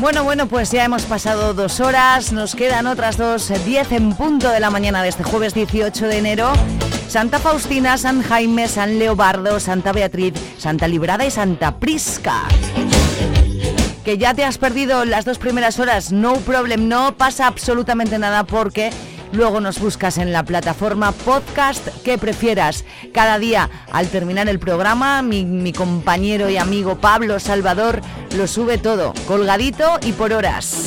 Bueno, bueno, pues ya hemos pasado dos horas, nos quedan otras dos, diez en punto de la mañana de este jueves 18 de enero. Santa Faustina, San Jaime, San Leobardo, Santa Beatriz, Santa Librada y Santa Prisca. Que ya te has perdido las dos primeras horas, no problem, no pasa absolutamente nada porque Luego nos buscas en la plataforma podcast que prefieras. Cada día, al terminar el programa, mi, compañero y amigo Pablo Salvador lo sube todo, colgadito y por horas.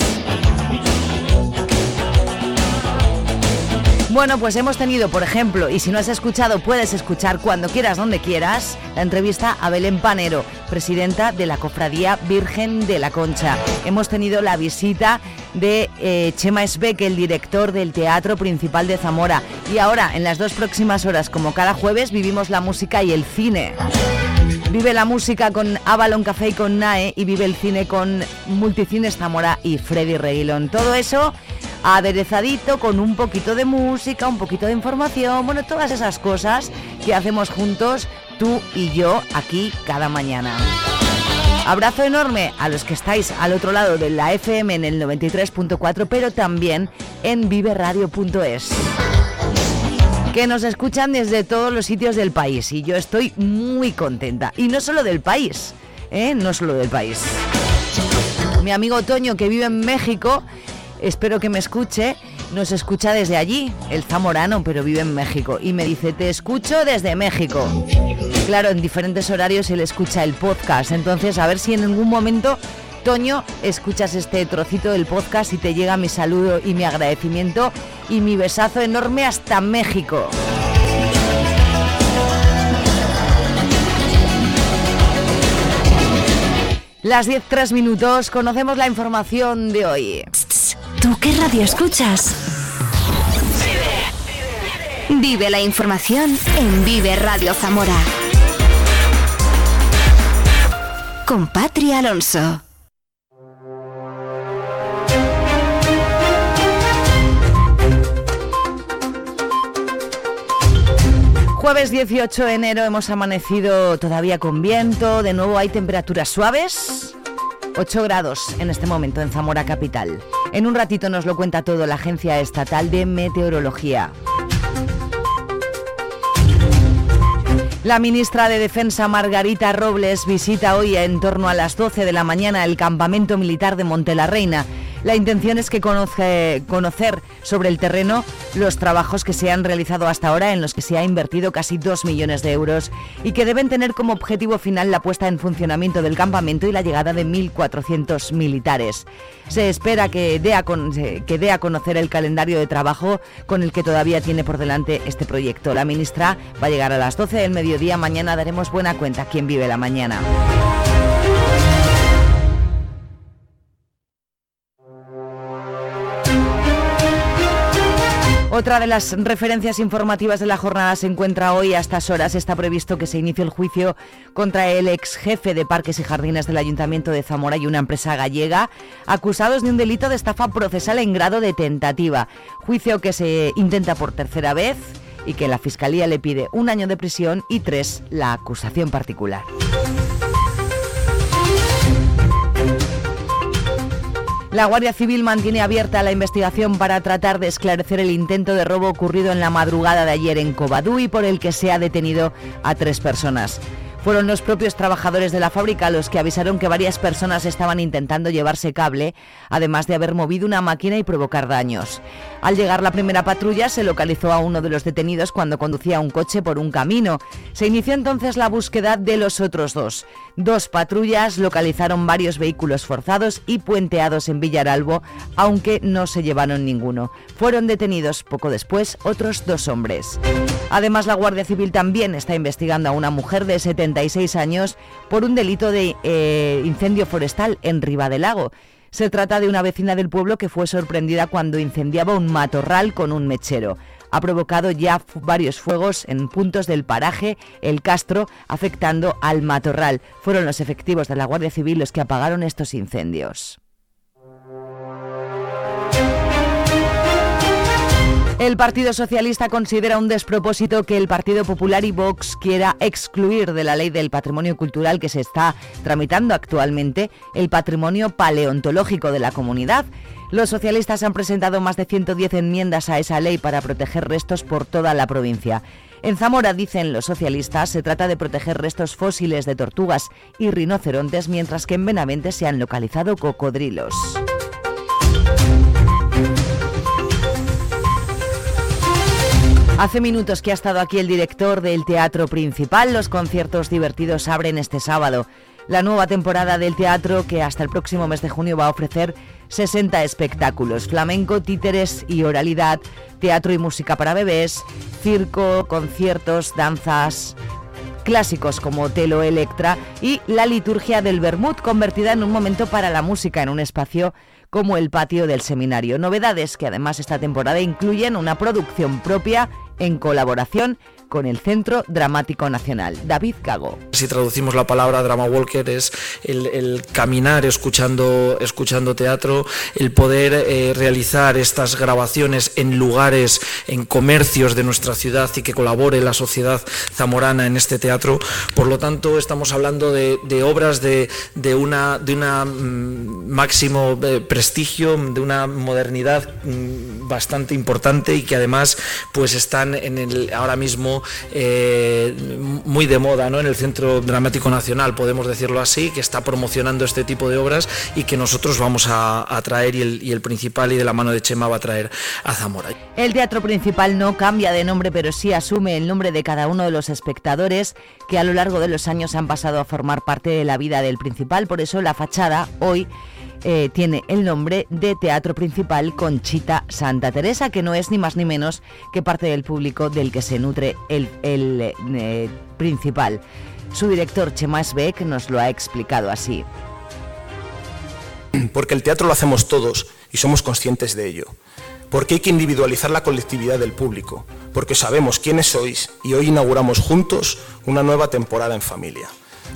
Bueno, pues hemos tenido, por ejemplo, y si no has escuchado, puedes escuchar cuando quieras, donde quieras, la entrevista a Belén Panero, presidenta de la Cofradía Virgen de la Concha. Hemos tenido la visita de eh, Chema Esbeck, el director del Teatro Principal de Zamora. Y ahora, en las dos próximas horas, como cada jueves, vivimos la música y el cine. Vive la música con Avalon Café y con NAE y vive el cine con Multicines Zamora y Freddy Reguilón. Todo eso aderezadito con un poquito de música, un poquito de información, bueno, todas esas cosas que hacemos juntos tú y yo aquí cada mañana. Abrazo enorme a los que estáis al otro lado de la FM en el 93.4, pero también en viveradio.es. Que nos escuchan desde todos los sitios del país y yo estoy muy contenta. Y no solo del país, ¿eh? no solo del país. Mi amigo Toño que vive en México espero que me escuche, nos escucha desde allí, el zamorano, pero vive en México. Y me dice, te escucho desde México. Claro, en diferentes horarios él escucha el podcast. Entonces, a ver si en algún momento, Toño, escuchas este trocito del podcast y te llega mi saludo y mi agradecimiento y mi besazo enorme hasta México. Las 10 minutos, conocemos la información de hoy. ¿Tú qué radio escuchas? Vive la información en Vive Radio Zamora. Con Patria Alonso. Jueves 18 de enero hemos amanecido todavía con viento, de nuevo hay temperaturas suaves, 8 grados en este momento en Zamora Capital. En un ratito nos lo cuenta todo la Agencia Estatal de Meteorología. La ministra de Defensa Margarita Robles visita hoy en torno a las 12 de la mañana el campamento militar de Montelarreina la intención es que conoce, conocer sobre el terreno los trabajos que se han realizado hasta ahora en los que se ha invertido casi 2 millones de euros y que deben tener como objetivo final la puesta en funcionamiento del campamento y la llegada de 1.400 militares. Se espera que dé, a que dé a conocer el calendario de trabajo con el que todavía tiene por delante este proyecto. La ministra va a llegar a las 12 del mediodía. Mañana daremos buena cuenta quién vive la mañana. Otra de las referencias informativas de la jornada se encuentra hoy a estas horas. Está previsto que se inicie el juicio contra el ex jefe de Parques y Jardines del Ayuntamiento de Zamora y una empresa gallega, acusados de un delito de estafa procesal en grado de tentativa. Juicio que se intenta por tercera vez y que la Fiscalía le pide un año de prisión y tres la acusación particular. La Guardia Civil mantiene abierta la investigación para tratar de esclarecer el intento de robo ocurrido en la madrugada de ayer en Covadú y por el que se ha detenido a tres personas. Fueron los propios trabajadores de la fábrica los que avisaron que varias personas estaban intentando llevarse cable, además de haber movido una máquina y provocar daños. Al llegar la primera patrulla se localizó a uno de los detenidos cuando conducía un coche por un camino. Se inició entonces la búsqueda de los otros dos. Dos patrullas localizaron varios vehículos forzados y puenteados en Villaralbo, aunque no se llevaron ninguno. Fueron detenidos poco después otros dos hombres. Además, la Guardia Civil también está investigando a una mujer de 70 76 años por un delito de eh, incendio forestal en Lago. Se trata de una vecina del pueblo que fue sorprendida cuando incendiaba un matorral con un mechero ha provocado ya varios fuegos en puntos del paraje El Castro, afectando al matorral. Fueron los efectivos de la Guardia Civil los que apagaron estos incendios. El Partido Socialista considera un despropósito que el Partido Popular y Vox quiera excluir de la ley del patrimonio cultural que se está tramitando actualmente el patrimonio paleontológico de la comunidad. Los socialistas han presentado más de 110 enmiendas a esa ley para proteger restos por toda la provincia. En Zamora, dicen los socialistas, se trata de proteger restos fósiles de tortugas y rinocerontes, mientras que en Benavente se han localizado cocodrilos. Hace minutos que ha estado aquí el director del Teatro Principal. Los conciertos divertidos abren este sábado. La nueva temporada del teatro que hasta el próximo mes de junio va a ofrecer 60 espectáculos, flamenco, títeres y oralidad, teatro y música para bebés, circo, conciertos, danzas, clásicos como Telo Electra y la liturgia del Bermud convertida en un momento para la música en un espacio como el patio del seminario. Novedades que además esta temporada incluyen una producción propia en colaboración con el Centro Dramático Nacional. David Cago. Si traducimos la palabra drama walker es el, caminar escuchando, escuchando teatro, el poder eh, realizar estas grabaciones en lugares, en comercios de nuestra ciudad y que colabore la sociedad zamorana en este teatro. Por lo tanto, estamos hablando de, obras de, una, de una mm, máximo eh, prestigio, de una modernidad mm, bastante importante y que además pues están en el, ahora mismo eh, muy de moda ¿no? en el Centro Dramático Nacional, podemos decirlo así, que está promocionando este tipo de obras y que nosotros vamos a, traer y el, y el principal y de la mano de Chema va a traer a Zamora. El teatro principal no cambia de nombre, pero sí asume el nombre de cada uno de los espectadores que a lo largo de los años han pasado a formar parte de la vida del principal. Por eso la fachada hoy eh, tiene el nombre de Teatro Principal Conchita Santa Teresa, que no es ni más ni menos que parte del público del que se nutre el, eh, principal. Su director, Chema Beck, nos lo ha explicado así. Porque el teatro lo hacemos todos y somos conscientes de ello. Porque hay que individualizar la colectividad del público. Porque sabemos quiénes sois y hoy inauguramos juntos una nueva temporada en familia.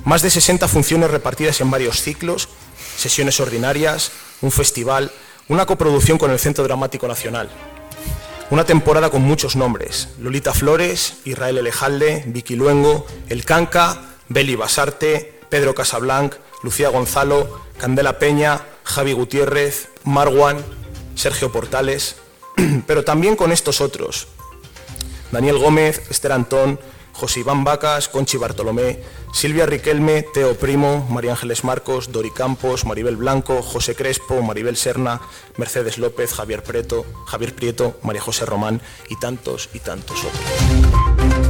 Más de 60 funciones repartidas en varios ciclos sesiones ordinarias, un festival, una coproducción con el Centro Dramático Nacional. Una temporada con muchos nombres, Lolita Flores, Israel Elejalde, Vicky Luengo, El Canca, Beli Basarte, Pedro Casablanc, Lucía Gonzalo, Candela Peña, Javi Gutiérrez, Marwan, Sergio Portales, pero también con estos otros, Daniel Gómez, Esther Antón, José Iván Vacas, Conchi Bartolomé, Silvia Riquelme, Teo Primo, María Ángeles Marcos, Dori Campos, Maribel Blanco, José Crespo, Maribel Serna, Mercedes López, Javier Prieto, Javier Prieto, María José Román y tantos y tantos otros.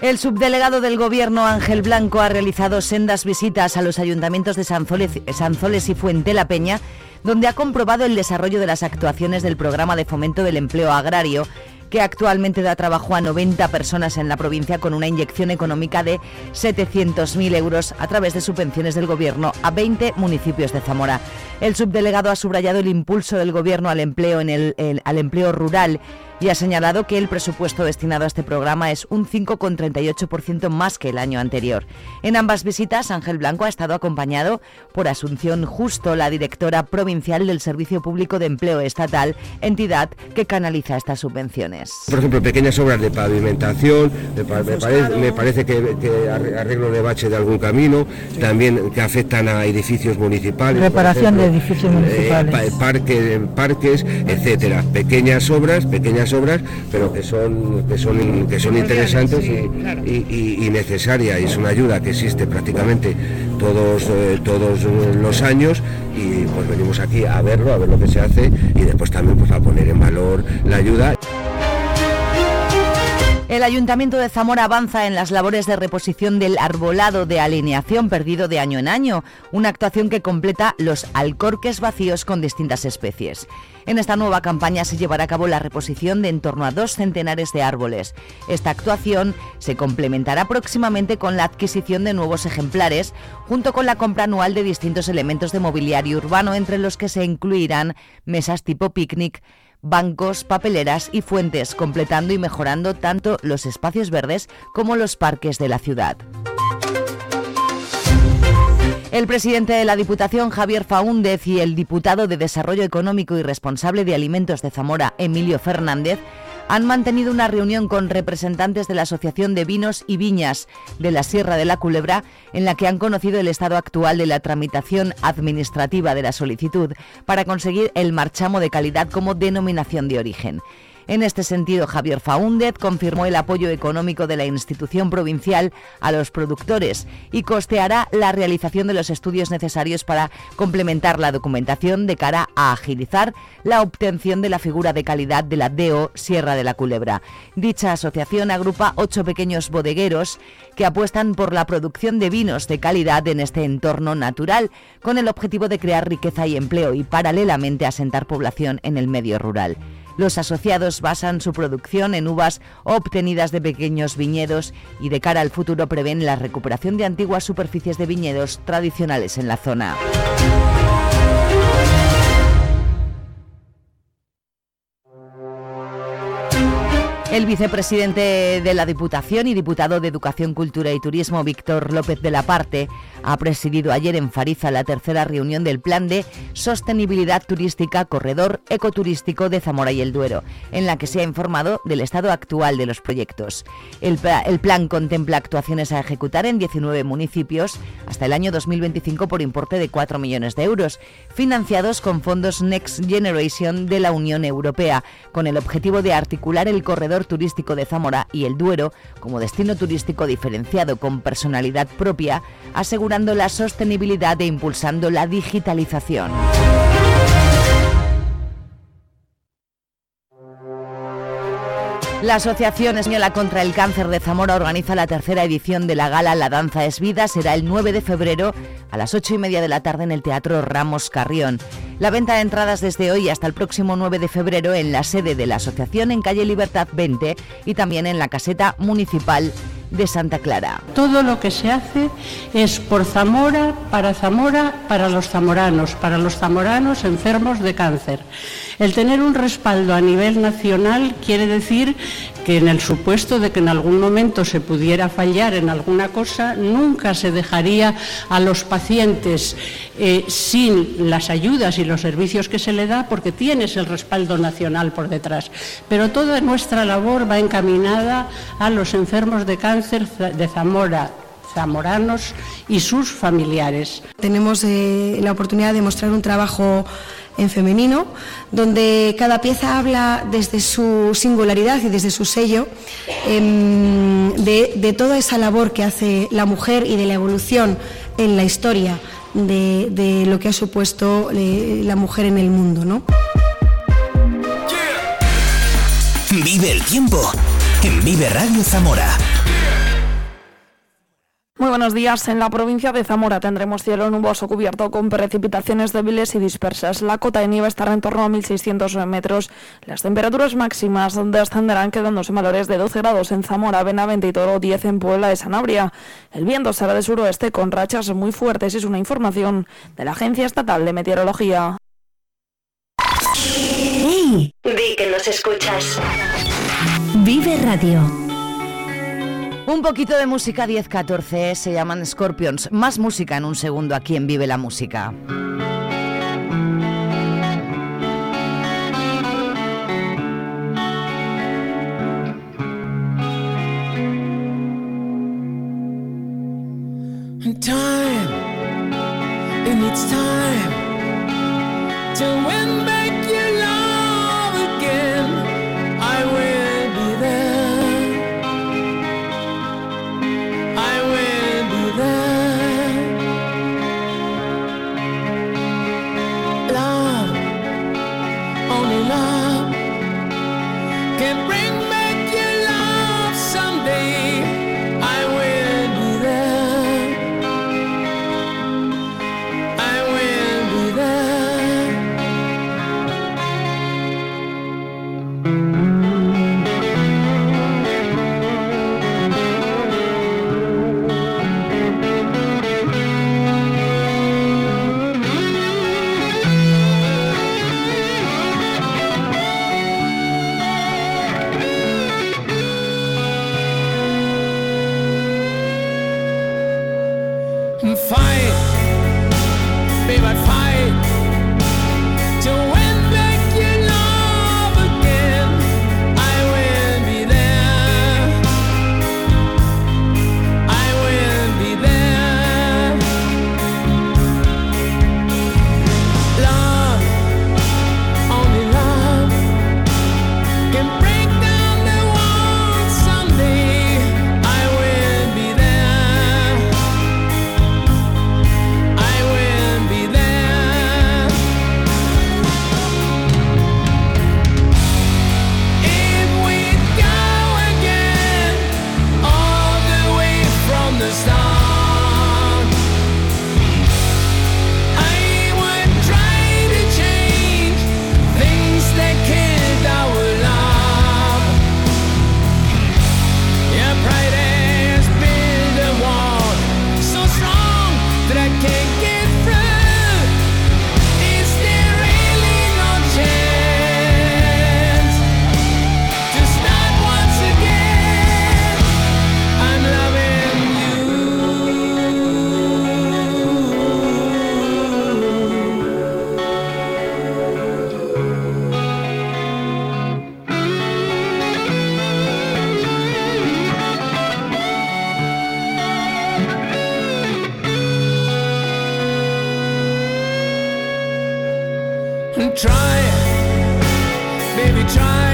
El subdelegado del Gobierno Ángel Blanco ha realizado sendas visitas a los ayuntamientos de Sanzoles, y Fuente la Peña, donde ha comprobado el desarrollo de las actuaciones del programa de fomento del empleo agrario que actualmente da trabajo a 90 personas en la provincia con una inyección económica de 700.000 euros a través de subvenciones del Gobierno a 20 municipios de Zamora. El subdelegado ha subrayado el impulso del Gobierno al empleo, en el, al empleo rural y ha señalado que el presupuesto destinado a este programa es un 5,38% más que el año anterior. En ambas visitas, Ángel Blanco ha estado acompañado por Asunción Justo, la directora provincial del Servicio Público de Empleo Estatal, entidad que canaliza estas subvenciones. Por ejemplo, pequeñas obras de pavimentación, me, parece, que, arreglo de bache de algún camino, también que afectan a edificios municipales. Reparación de edificios eh, municipales. parques, etcétera. Pequeñas obras, pequeñas obras, pero que son, que son, que son interesantes y, necesarias. Y es una ayuda que existe prácticamente todos, eh, todos los años y pues venimos aquí a verlo, a ver lo que se hace y después también pues a poner en valor la ayuda. El Ayuntamiento de Zamora avanza en las labores de reposición del arbolado de alineación perdido de año en año, una actuación que completa los alcorques vacíos con distintas especies. En esta nueva campaña se llevará a cabo la reposición de en torno a dos centenares de árboles. Esta actuación se complementará próximamente con la adquisición de nuevos ejemplares, junto con la compra anual de distintos elementos de mobiliario urbano, entre los que se incluirán mesas tipo picnic, bancos, papeleras y fuentes, completando y mejorando tanto los espacios verdes como los parques de la ciudad. El presidente de la Diputación, Javier Faúndez, y el diputado de Desarrollo Económico y responsable de Alimentos de Zamora, Emilio Fernández, han mantenido una reunión con representantes de la Asociación de Vinos y Viñas de la Sierra de la Culebra, en la que han conocido el estado actual de la tramitación administrativa de la solicitud para conseguir el marchamo de calidad como denominación de origen. En este sentido, Javier Faúndez confirmó el apoyo económico de la institución provincial a los productores y costeará la realización de los estudios necesarios para complementar la documentación de cara a agilizar la obtención de la figura de calidad de la DO Sierra de la Culebra. Dicha asociación agrupa ocho pequeños bodegueros que apuestan por la producción de vinos de calidad en este entorno natural, con el objetivo de crear riqueza y empleo y paralelamente asentar población en el medio rural. Los asociados basan su producción en uvas obtenidas de pequeños viñedos y de cara al futuro prevén la recuperación de antiguas superficies de viñedos tradicionales en la zona. El vicepresidente de la Diputación y diputado de Educación, Cultura y Turismo, Víctor López de la Parte, ha presidido ayer en Fariza la tercera reunión del Plan de Sostenibilidad Turística Corredor Ecoturístico de Zamora y el Duero, en la que se ha informado del estado actual de los proyectos. El, plan contempla actuaciones a ejecutar en 19 municipios hasta el año 2025 por importe de 4 millones de euros, financiados con fondos Next Generation de la Unión Europea, con el objetivo de articular el corredor turístico de Zamora y el Duero como destino turístico diferenciado con personalidad propia, asegurando la sostenibilidad e impulsando la digitalización. La Asociación Española contra el Cáncer de Zamora organiza la tercera edición de la gala La Danza es Vida. Será el 9 de febrero a las 8 y media de la tarde en el Teatro Ramos Carrión. La venta de entradas desde hoy hasta el próximo 9 de febrero en la sede de la asociación en calle Libertad 20 y también en la caseta municipal de Santa Clara. Todo lo que se hace es por Zamora, para Zamora, para los zamoranos, para los zamoranos enfermos de cáncer. El tener un respaldo a nivel nacional quiere decir que en el supuesto de que en algún momento se pudiera fallar en alguna cosa, nunca se dejaría a los pacientes eh, sin las ayudas y los servicios que se le da porque tienes el respaldo nacional por detrás. Pero toda nuestra labor va encaminada a los enfermos de cáncer de Zamora, zamoranos y sus familiares. Tenemos eh, la oportunidad de mostrar un trabajo en femenino, donde cada pieza habla desde su singularidad y desde su sello em, de, toda esa labor que hace la mujer y de la evolución en la historia de, lo que ha supuesto eh, la mujer en el mundo. ¿no? Vive el tiempo en Vive Radio Zamora. Muy buenos días. En la provincia de Zamora tendremos cielo nuboso cubierto con precipitaciones débiles y dispersas. La cota de nieve estará en torno a 1.600 metros. Las temperaturas máximas descenderán quedándose valores de 12 grados en Zamora, Benavente y Toro, 10 en Puebla de Sanabria. El viento será de suroeste con rachas muy fuertes. Es una información de la Agencia Estatal de Meteorología. ¡Hey! Di que nos escuchas. Vive Radio. Un poquito de música 10-14, eh, se llaman Scorpions. Más música en un segundo aquí en Vive la Música. Try, baby, try.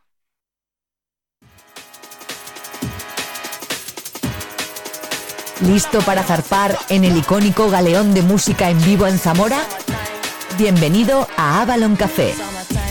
¿Listo para zarpar en el icónico galeón de música en vivo en Zamora? Bienvenido a Avalon Café.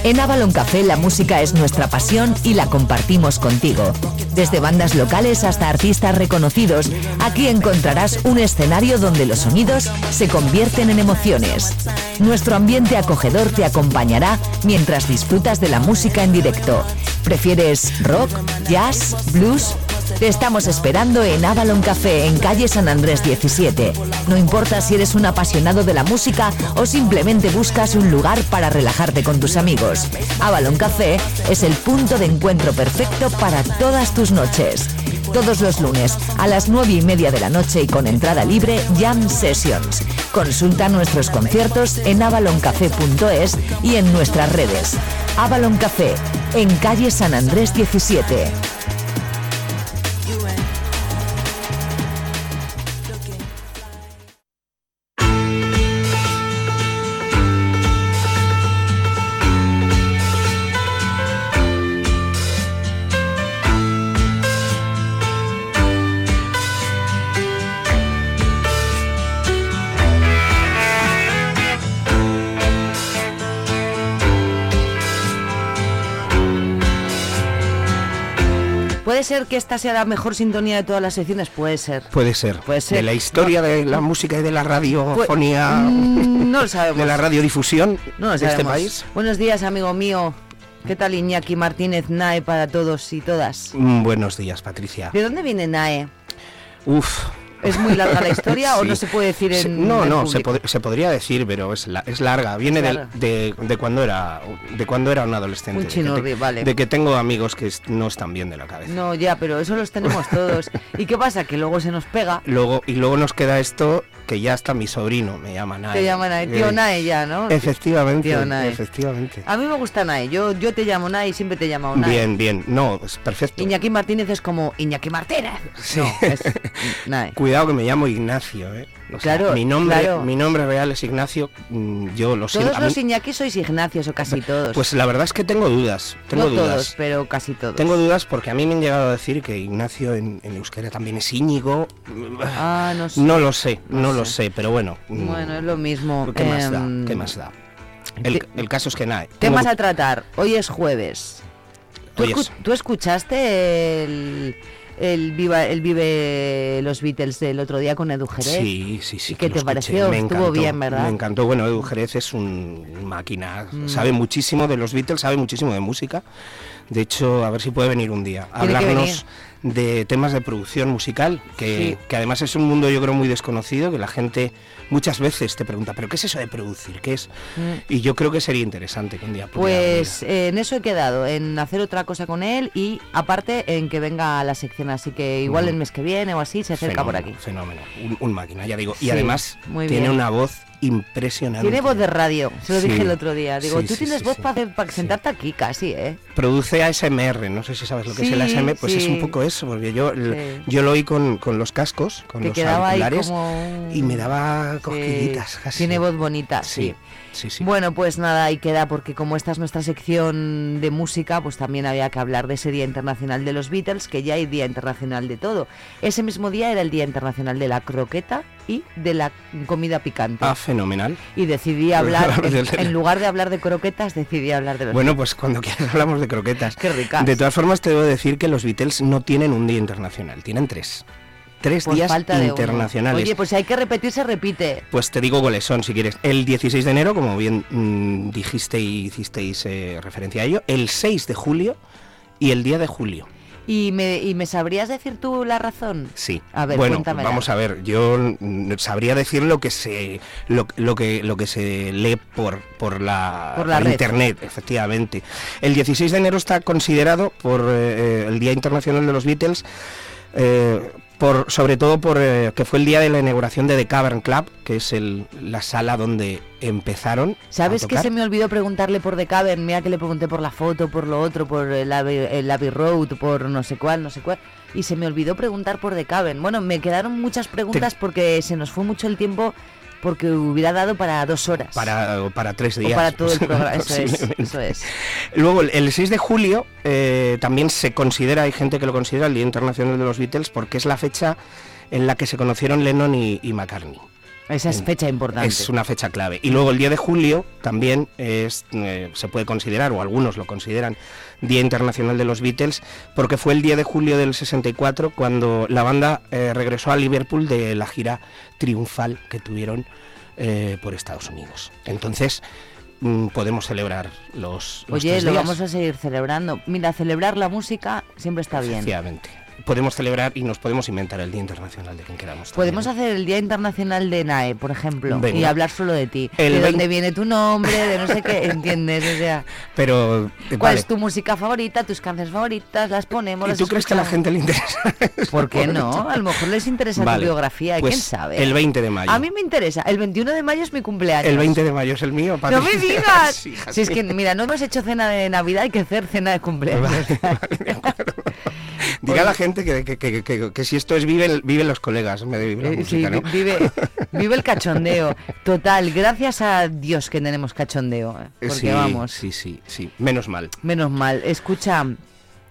En Avalon Café la música es nuestra pasión y la compartimos contigo. Desde bandas locales hasta artistas reconocidos, aquí encontrarás un escenario donde los sonidos se convierten en emociones. Nuestro ambiente acogedor te acompañará mientras disfrutas de la música en directo. ¿Prefieres rock, jazz, blues? Te estamos esperando en Avalon Café en calle San Andrés 17. No importa si eres un apasionado de la música o simplemente buscas un lugar para relajarte con tus amigos. Avalon Café es el punto de encuentro perfecto para todas tus noches. Todos los lunes a las 9 y media de la noche y con entrada libre Jam Sessions. Consulta nuestros conciertos en avaloncafé.es y en nuestras redes. Avalon Café, en calle San Andrés 17. Ser que esta sea la mejor sintonía de todas las secciones? Puede ser. Puede ser. Puede ser. De la historia de la música y de la radiofonía. Mm, no lo sabemos. De la radiodifusión No lo de este país. Buenos días, amigo mío. ¿Qué tal Iñaki Martínez Nae para todos y todas? Mm, Buenos días, Patricia. ¿De dónde viene Nae? Uf. ¿Es muy larga la historia o no se puede decir Se- en No, el no, se, pod- se podría decir, pero es, la- es larga. Viene de, de cuando era de cuando era un adolescente. Un de que chinurri, te- vale. De que tengo amigos que no están bien de la cabeza. No, ya, pero eso los tenemos todos. ¿Y qué pasa? Que luego se nos pega. Luego, y luego nos queda esto que ya hasta mi sobrino me llama Nae. Te llaman Nae. Tío Eh, Nae ya, ¿no? Efectivamente, Tío Nae. efectivamente. A mí me gusta Nae. Yo, yo te llamo Nae y siempre te llamo Nae. Bien, bien. No, es perfecto. Iñaki Martínez es como Iñaki Martínez. Sí. No, es Nae. Cuidado que me llamo Ignacio, ¿eh? O sea, Claro, mi nombre, claro. mi nombre real es Ignacio. mm, Yo lo siento. Todos mí- los Iñaki sois Ignacios o casi todos. Pues la verdad es que tengo dudas. Tengo no dudas. todos, pero casi todos. Tengo dudas porque a mí me han llegado a decir que Ignacio en, en euskera también es Íñigo. Ah, no sé. No lo sé, no, No lo sé. pero bueno. mm, Bueno, es lo mismo. ¿Qué más da? Em, ¿Qué más da? El, el caso es que nada. Temas tengo- a tratar. Hoy es jueves. ¿Tú, Hoy escu- es- tú escuchaste el, el, Viva, el Vive los Beatles del otro día con Edu Jerez? Sí, sí, sí. ¿Y qué te pareció? Me Estuvo encantó, bien, ¿verdad? Me encantó. Bueno, Edu Jerez es un máquina. Mm. Sabe muchísimo de los Beatles, sabe muchísimo de música. De hecho, a ver si puede venir un día a hablarnos de temas de producción musical, que, Sí. que además es un mundo yo creo muy desconocido, que la gente muchas veces te pregunta, ¿pero qué es eso de producir? ¿Qué es? Mm. Y yo creo que sería interesante que un día Pues eh, en eso he quedado, en hacer otra cosa con él y aparte en que venga a la sección, así que igual Mm. el mes que viene o así se acerca por aquí. Fenómeno, un, un máquina, ya digo. Sí, y además tiene bien. una voz impresionante. Tiene voz de radio, se lo Sí. dije el otro día. Digo, Sí, tú sí, tienes voz para sentarte aquí casi, ¿eh? Produce ASMR, no sé si sabes lo que es el ASMR, pues es un poco eso, porque yo, yo lo oí con, con los cascos, con Te los auriculares, como y me daba cosquillitas casi. Tiene voz bonita, sí. Sí, sí, sí. Bueno, pues nada, ahí queda, porque como esta es nuestra sección de música, pues también había que hablar de ese Día Internacional de los Beatles, que ya hay Día Internacional de todo. Ese mismo día era el Día Internacional de la croqueta y de la comida picante. Ah, fenomenal. Y decidí hablar, en, lugar de hablar de croquetas, decidí hablar de los Bueno, pues cuando quieras hablamos de croquetas. Qué ricas. De todas formas, te debo decir que los Beatles no tienen un día internacional, tienen tres. Tres días internacionales. Oye, pues si hay que repetir, se repite. Pues te digo cuáles son, si quieres. El 16 de enero, como bien mm, dijiste y hicisteis eh, referencia a ello. El 6 de julio y el día de julio. ¿Y me, ¿Y me sabrías decir tú la razón? Sí. A ver, bueno, cuéntamela. vamos a ver, yo sabría decir lo que se lo, lo que lo que se lee por por la, Por la internet, efectivamente. El 16 de enero está considerado por eh, el Día Internacional de los Beatles eh, por, sobre todo por eh, que fue el día de la inauguración de The Cavern Club, que es el, la sala donde empezaron. ¿Sabes que se me olvidó preguntarle por The Cavern? Mira que le pregunté por la foto, por lo otro, por el Abbey, el Abbey Road, por no sé cuál, no sé cuál. Y se me olvidó preguntar por The Cavern. Bueno, me quedaron muchas preguntas porque se nos fue mucho el tiempo porque hubiera dado para dos horas. Para, para tres O días. para todo el programa, eso es, eso es. Luego, el- el 6 de julio eh, también se considera, hay gente que lo considera el Día Internacional de los Beatles porque es la fecha en la que se conocieron Lennon y, y McCartney. Esa es fecha importante. Es una fecha clave. Y luego el 10 de julio también es, eh, se puede considerar, o algunos lo consideran, Día Internacional de los Beatles, porque fue el 10 de julio del 64 cuando la banda eh, regresó a Liverpool de la gira triunfal que tuvieron eh, por Estados Unidos. Entonces, mm, podemos celebrar los, los Oye, tres lo días. vamos a seguir celebrando. Mira, celebrar la música siempre está bien. Efectivamente. Podemos celebrar y nos podemos inventar el Día Internacional de quien queramos. Podemos hacer el Día Internacional de NAE, por ejemplo, Venga. y hablar solo de ti. El de vein- dónde viene tu nombre, de no sé qué, ¿entiendes? O sea, Pero, eh, ¿cuál vale. es tu música favorita, tus canciones favoritas? Las ponemos, ¿Y las tú crees que a la gente le interesa? ¿Por qué no? A lo mejor les interesa Vale, tu biografía, pues ¿quién sabe? el 20 de mayo. A mí me interesa. El 21 de mayo es mi cumpleaños. El 20 de mayo es el mío. ¡No me digas! Sí, si es que, mira, no hemos hecho cena de Navidad, hay que hacer cena de cumpleaños. A la gente que, que- que- que- si esto es viven, viven los colegas de vivir la Eh, sí, música, vive, vive el cachondeo. Total, gracias a Dios que tenemos cachondeo. eh, Porque sí, vamos, Sí, sí, sí. Menos mal. menos mal. Escucha,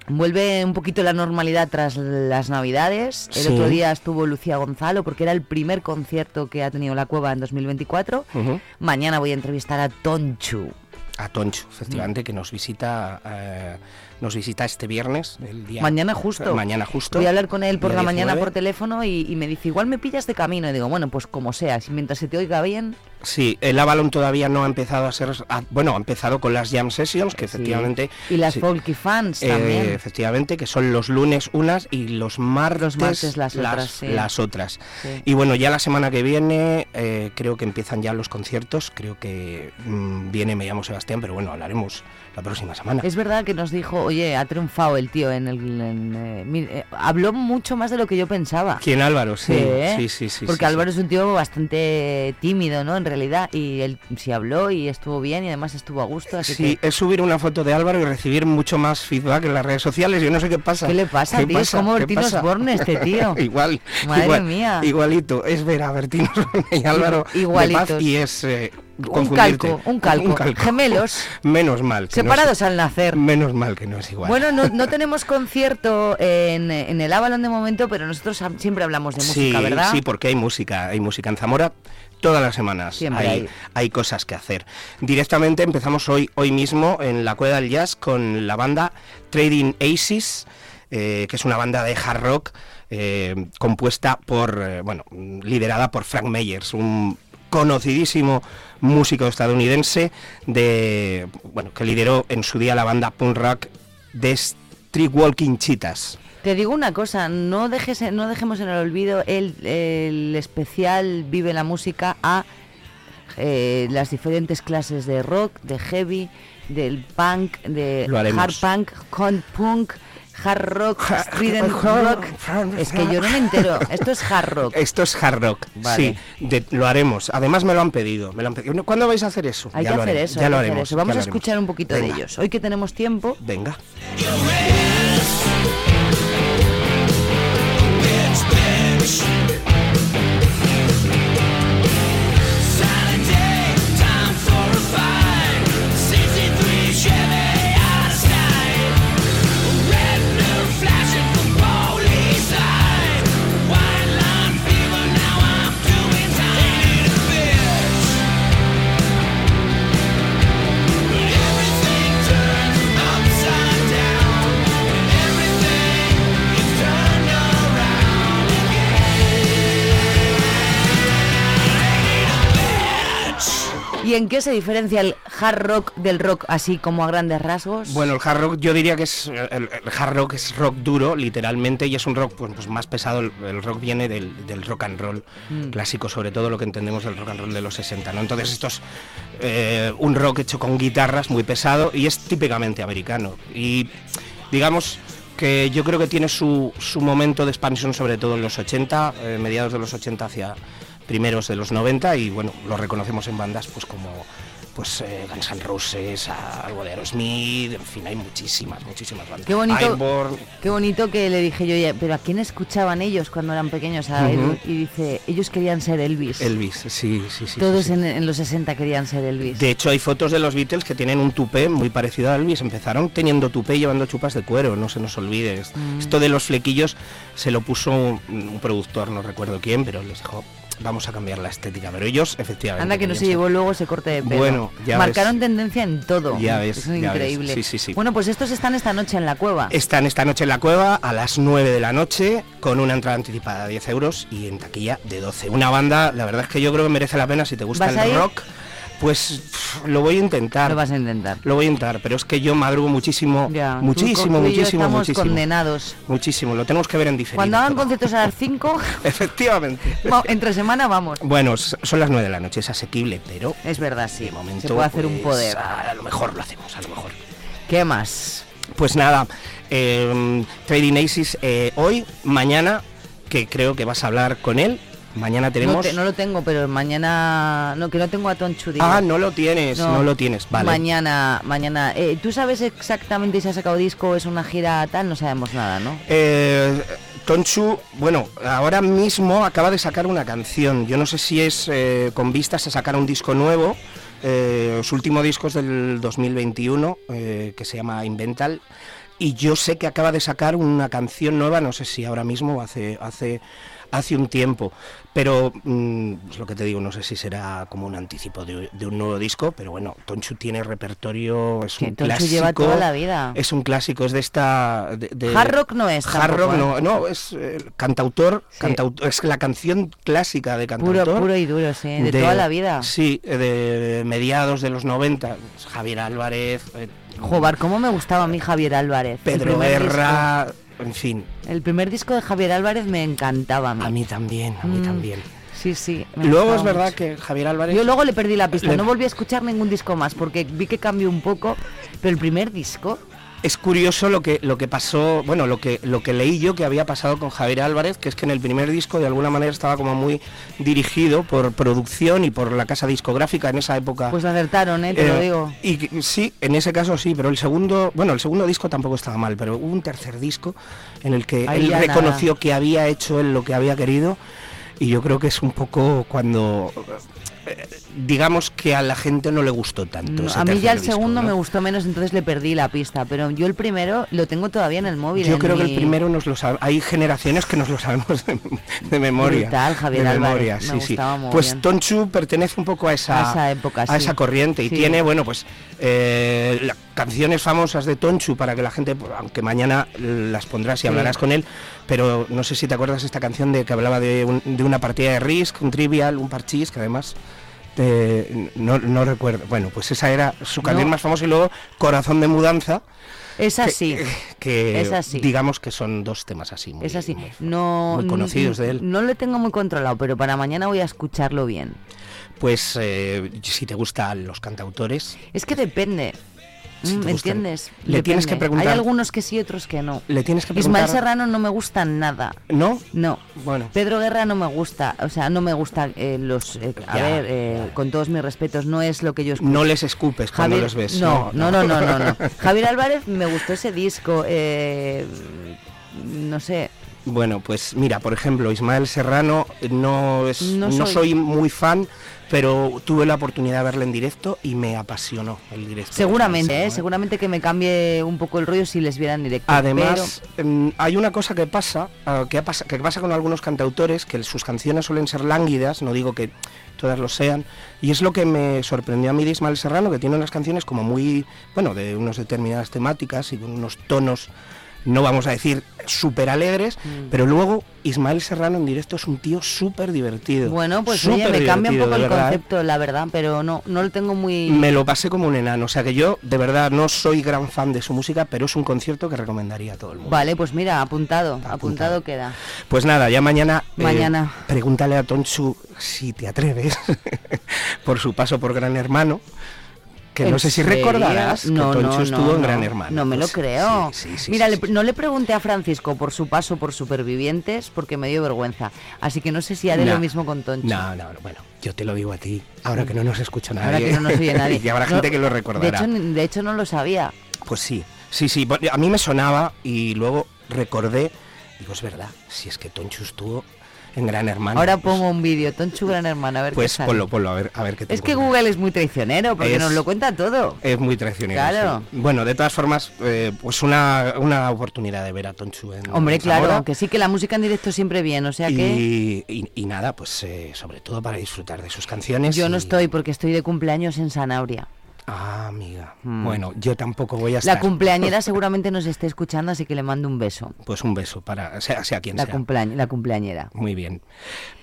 vuelve un poquito la normalidad tras las navidades. El Sí. otro día estuvo Lucía Gonzalo porque era el primer concierto que ha tenido la cueva en 2024. Ujú. Mañana voy a entrevistar a Tonchu. A Toncho, efectivamente, que nos visita eh, nos visita este viernes, el día Mañana justo. Mañana justo. Voy a hablar con él por la mañana 19. por teléfono y, y me dice, igual me pillas de camino. Y digo, bueno, pues como sea, mientras se te oiga bien. Sí, el Avalon todavía no ha empezado a ser a- bueno, ha empezado con las jam sessions que Sí. efectivamente Y las sí, folky fans eh, también. efectivamente que son los lunes unas y los martes, Los martes las otras, sí. las otras. Y bueno, ya la semana que viene eh, creo que empiezan ya los conciertos, creo que mm, viene Me llamo Sebastián, pero bueno, hablaremos la próxima semana. Es verdad que nos dijo, oye, ha triunfado el tío en el... en, eh, eh, habló mucho más de lo que yo pensaba. ¿Quién Álvaro? Sí, ¿eh? sí, sí, sí. Porque sí, Álvaro sí. es un tío bastante tímido, ¿no? En realidad, y él sí habló y estuvo bien y además estuvo a gusto, así Sí, que... es subir una foto de Álvaro y recibir mucho más feedback en las redes sociales. Yo no sé qué pasa. ¿Qué le pasa, ¿Qué tío? Es como ¿Qué Bertino? Osborne, este tío. Igual. Madre igual, mía. Igualito. Es ver a Bertino Osborne y Álvaro de Igualitos. Paz y es eh, Un calco, un calco. Gemelos. Menos mal. que no Separados es- al nacer. Menos mal que no es igual. Bueno, no, no tenemos concierto en, en el Avalon de momento, pero nosotros siempre hablamos de música, sí, ¿verdad? Sí, porque hay música, hay música en Zamora todas las semanas. Siempre hay, hay. hay cosas que hacer. Directamente empezamos hoy, hoy mismo en la Cueva del Jazz con la banda Trading Aces, eh, que es una banda de hard rock eh, compuesta por, eh, bueno, liderada por Frank Meyers, un conocidísimo músico estadounidense de, bueno, que lideró en su día la banda punk rock de Street Walking Cheetahs. Te digo una cosa, no dejes, no dejemos en el olvido el, el especial Vive la música a eh, las diferentes clases de rock, de heavy, del punk, de hard punk, con punk, hard rock, strident rock. Es que yo no me entero. Esto es hard rock. Esto es hard rock, Vale. sí, de- lo haremos. Además me lo han pedido, me lo han pedido. ¿Cuándo vais a hacer eso? Hay Ya que lo hacer haremos, eso. ya lo haremos, eso. Vamos ya a escuchar un poquito de ellos. Hoy que tenemos tiempo, Venga. En qué se diferencia el hard rock del rock así como a grandes rasgos? Bueno, el hard rock yo diría que es el, hard rock es rock duro, literalmente, y es un rock pues, pues más pesado. El, rock viene del, rock and roll mm. clásico, sobre todo lo que entendemos del rock and roll de los 60, ¿no? Entonces esto es eh, un rock hecho con guitarras muy pesado y es típicamente americano. Y digamos que yo creo que tiene su, su momento de expansión sobre todo en los 80, eh, mediados de los 80 hacia primeros de los 90 y bueno, lo reconocemos en bandas pues como pues eh, Guns N' Roses, algo de Aerosmith, en fin, hay muchísimas, muchísimas bandas. Qué bonito, qué bonito que le dije yo, pero ¿a quién escuchaban ellos cuando eran pequeños? Y dice, ellos querían ser Elvis. Elvis, sí, sí, sí. Todos En, los 60 querían ser Elvis. De hecho, hay fotos de los Beatles que tienen un tupé muy parecido a Elvis. Empezaron teniendo tupé y llevando chupas de cuero, no se nos olvide. Mm. Esto de los flequillos se lo puso un, un productor, no recuerdo quién, pero les dijo, vamos a cambiar la estética. Pero ellos, efectivamente. Anda que no se llevó luego ese corte de pelo. Bueno, ya Marcaron tendencia en todo. Ya ves. Es increíble. Sí, sí, sí. Bueno, pues estos están esta noche en la cueva. Están esta noche en la cueva a las 9 de la noche con una entrada anticipada de 10 euros y en taquilla de 12. Una banda, la verdad es que yo creo que merece la pena si te gusta el rock. Pues lo voy a intentar. Lo vas a intentar. Lo voy a intentar, pero es que yo madrugo muchísimo, muchísimo, muchísimo, estamos muchísimo. condenados. Muchísimo, lo tenemos que ver en diferido. Cuando hagan conciertos a las 5, efectivamente. entre semana vamos. Bueno, son las 9 de la noche, es asequible, pero es verdad, sí. De momento se puede hacer un pues, poder. A, lo mejor lo hacemos, a lo mejor. ¿Qué más? Pues nada, eh, Trading Aces eh, hoy, mañana, que creo que vas a hablar con él, Mañana tenemos. No, lo tengo, pero mañana. No, que no tengo a Tonchu. Ah, no lo tienes, no, lo tienes, vale. Mañana, mañana. Eh, ¿Tú sabes exactamente si ha sacado disco o es una gira tal? No sabemos nada, ¿no? Eh, Tonchu, bueno, ahora mismo acaba de sacar una canción. Yo no sé si es eh, con vistas a sacar un disco nuevo. Eh, su último disco es del 2021, que se llama Invental y yo sé que acaba de sacar una canción nueva, no sé si ahora mismo o hace, hace hace un tiempo. Pero mm, es lo que te digo, no sé si será como un anticipo de, un nuevo disco, pero bueno, Tonchu tiene repertorio, es un clásico. lleva toda la vida. Es un clásico, es de esta. De, hard rock no es. Hard rock no, ¿eh? no, es eh, cantautor, es la canción clásica de cantautor. Puro, puro y duro, sí, de, toda la vida. Sí, de mediados de los 90, Javier Álvarez. Eh, Jobar, ¿cómo me gustaba a mí Javier Álvarez? Pedro Guerra en fin. El primer disco de Javier Álvarez me encantaba. A mí, también, a mí mm, también. Sí, sí. Luego es verdad que Javier Álvarez... Yo luego le perdí la pista, no volví a escuchar ningún disco más porque vi que cambió un poco, pero el primer disco es curioso lo que, lo que pasó, bueno, lo que, lo que leí yo que había pasado con Javier Álvarez, que es que en el primer disco de alguna manera estaba como muy dirigido por producción y por la casa discográfica en esa época. Pues acertaron, ¿eh? te lo eh, digo. Y sí, en ese caso sí, pero el segundo, bueno, el segundo disco tampoco estaba mal, pero hubo un tercer disco en el que él reconoció que había hecho él lo que había querido y yo creo que es un poco cuando digamos que a la gente no le gustó tanto. a mí ya el segundo me gustó menos, entonces le perdí la pista, pero yo el primero lo tengo todavía en el móvil. Yo creo que el primero nos lo sabe, hay generaciones que nos lo sabemos de, memoria. Tal, Javier de memoria, sí, sí. Pues Tonchu pertenece un poco a esa, época, a esa corriente y tiene, bueno, pues eh, canciones famosas de Tonchu para que la gente, aunque mañana las pondrás y hablarás con él, pero no sé si te acuerdas esta canción de que hablaba de, de una partida de Risk, un trivial, un parchís, que además no, recuerdo. Bueno, pues esa era su canción más famosa y luego Corazón de Mudanza. Es así. Que, es así. digamos que son dos temas así. es así. no, conocidos de él. No lo tengo muy controlado, pero para mañana voy a escucharlo bien. Pues eh, si te gustan los cantautores. Es que depende. Mm, ¿Me entiendes? Le tienes que preguntar. Hay algunos que sí, otros que no. Le tienes que preguntar. Ismael Serrano no me gusta nada. ¿No? No. Bueno. Pedro Guerra no me gusta. O sea, no me gusta eh, los. Eh, a ver, eh, con todos mis respetos, no es lo que yo escucho. No les escupes cuando los ves. No, no, no, no, no. Javier Álvarez me gustó ese disco. no sé. Bueno, pues mira, por ejemplo, Ismael Serrano no es, no soy muy fan pero tuve la oportunidad de verla en directo y me apasionó el directo. Seguramente, ¿eh? seguramente que me cambie un poco el rollo si les viera en directo. Además, em, hay una cosa que pasa, ah, que, pasa, que pasa con algunos cantautores, que sus canciones suelen ser lánguidas, no digo que todas lo sean, y es lo que me sorprendió a mí de Ismael Serrano, que tiene unas canciones como muy, bueno, de unas determinadas temáticas y con unos tonos no vamos a decir súper alegres, mm. pero luego Ismael Serrano en directo es un tío súper divertido. Bueno, pues oye, me cambia un poco el concepto, la verdad, pero no, no lo tengo muy... Me lo pasé como un enano, o sea que yo de verdad no soy gran fan de su música, pero es un concierto que recomendaría a todo el mundo. Vale, pues mira, apuntado, apuntado, queda. Pues nada, ya mañana... Eh, mañana. pregúntale a Tonchu si te atreves por su paso por Gran Hermano que no sé si recordarás no, que Toncho estuvo en Gran Hermano. No me lo creo. Mira, no le pregunté a Francisco por su paso por Supervivientes porque me dio vergüenza. Así que no sé si haré lo mismo con Toncho. No, no, bueno, yo te lo digo a ti, ahora que no nos escucha nadie. Ahora que no nos oye nadie. y habrá gente que lo recordará. De hecho, de hecho, no lo sabía. Pues sí, sí, sí. A mí me sonaba y luego recordé, digo, es verdad, si es que Toncho estuvo en Gran Hermano. Ahora pongo un vídeo, Tonchu Gran Hermano, a ver pues qué sale. ponlo, ponlo, a ver, a ver qué te Es que Google es muy traicionero, porque nos lo cuenta todo. Es muy traicionero, Claro. Bueno, de todas formas, eh, pues una, una, oportunidad de ver a Tonchu en Hombre, claro, que sí que la música en directo siempre bien, o sea que... Y, nada, pues eh, sobre todo para disfrutar de sus canciones. Yo no estoy, porque estoy de cumpleaños en Sanabria. Ah, amiga. Mm. Bueno, yo tampoco voy a estar. La cumpleañera seguramente nos esté escuchando, así que le mando un beso. Pues un beso para sea, sea quien la sea. la cumpleañera. Muy bien.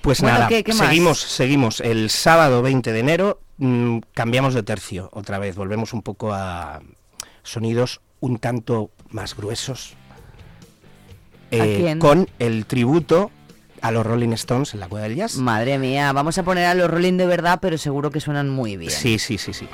Pues nada, seguimos, seguimos. El sábado 20 de enero mm, cambiamos de tercio otra vez. Volvemos un poco a sonidos un tanto más gruesos. Eh, con el tributo a los Rolling Stones en la Cueva del Jazz. Madre mía, vamos a poner a los Rolling de verdad, pero seguro que suenan muy bien. Sí, sí, sí, sí.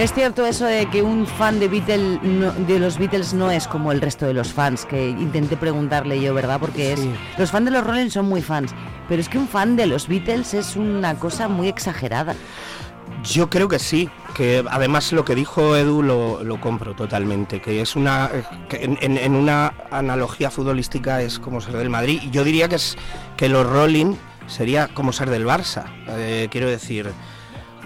Es cierto eso de que un fan de, de los Beatles no es como el resto de los fans, que intenté preguntarle yo, ¿verdad? Porque es, los fans de los Rolling son muy fans, pero es que un fan de los Beatles es una cosa muy exagerada. Yo creo que sí, que además lo que dijo Edu lo, compro totalmente, que es una en, una analogía futbolística es como ser del Madrid. Y yo diría que es que los Rolling sería como ser del Barça. Eh, quiero decir,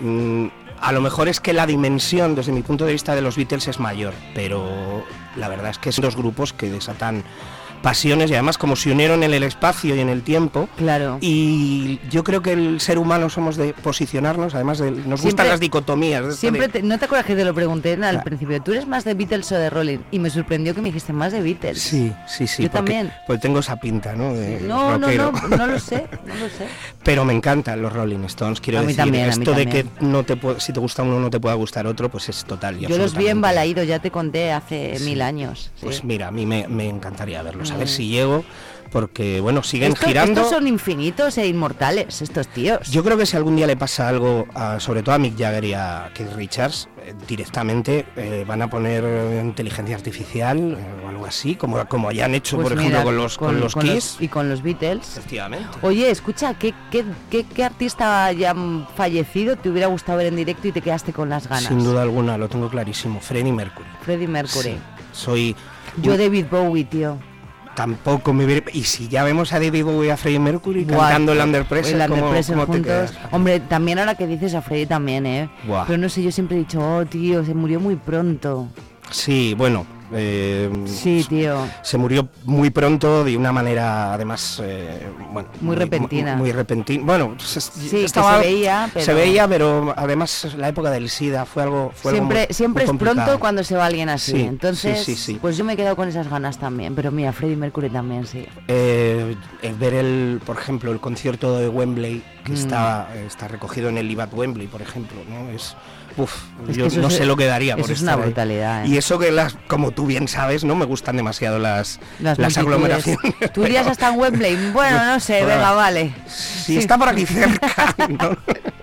mm, a lo mejor es que la dimensión desde mi punto de vista de los Beatles es mayor, pero la verdad es que son dos grupos que desatan pasiones y además como se unieron en el espacio y en el tiempo. Claro. Y yo creo que el ser humano somos de posicionarnos, además de, nos gustan las dicotomías. Siempre, no te acuerdas que te lo pregunté al principio, ¿tú eres más de Beatles o de Rolling? Y me sorprendió que me dijiste más de Beatles. Sí, sí, sí. Yo también. Pues tengo esa pinta, ¿no? no, no, no, no lo sé, no lo sé. Pero me encantan los Rolling Stones, quiero decir, también, esto de que no te si te gusta uno no te pueda gustar otro, pues es total. Yo los vi en Balaído, ya te conté hace mil años. Pues mira, a mí me, encantaría verlos, a ver si llego porque bueno, siguen girando. Estos son infinitos e inmortales, estos tíos. Yo creo que si algún día le pasa algo, sobre todo a Mick Jagger y a Keith Richards, eh, directamente eh, van a poner inteligencia artificial eh, o algo así, como, como ya han hecho, pues por ejemplo, con los, con, los Kiss. y con los Beatles. Efectivamente. Oye, escucha, ¿qué, qué, qué, artista ya fallecido te hubiera gustado ver en directo y te quedaste con las ganas? Sin duda alguna, lo tengo clarísimo. Freddie Mercury. Freddie Mercury. soy... Yo David Bowie, tío tampoco me hubiera... Y si ya vemos a David Bowie y a Freddie Mercury cantando el Under Pressure, el Under juntos. Hombre, también ahora que dices a Freddie también, ¿eh? Pero no sé, yo siempre he dicho, oh, tío, se murió muy pronto. Sí, bueno, eh, sí, tío. Se murió muy pronto de una manera, además, eh, bueno, muy, repentina. Muy, repentina. Bueno, se, estaba, se veía, pero... se veía, pero además la época del SIDA fue algo, fue siempre, muy, siempre es pronto cuando se va alguien así. Entonces, pues yo me he quedado con esas ganas también. Pero mira, Freddie Mercury también, sí. Eh, ver el, por ejemplo, el concierto de Wembley que mm. está, está recogido en el IBAT Wembley, por ejemplo, ¿no? Es Uf, yo no sé lo que daría por eso es una brutalidad. ¿eh? Y eso que las, como tú bien sabes, no me gustan demasiado las, las, aglomeraciones. Tú irías hasta en Wembley. Bueno, no sé, venga, vale. Si está por aquí cerca.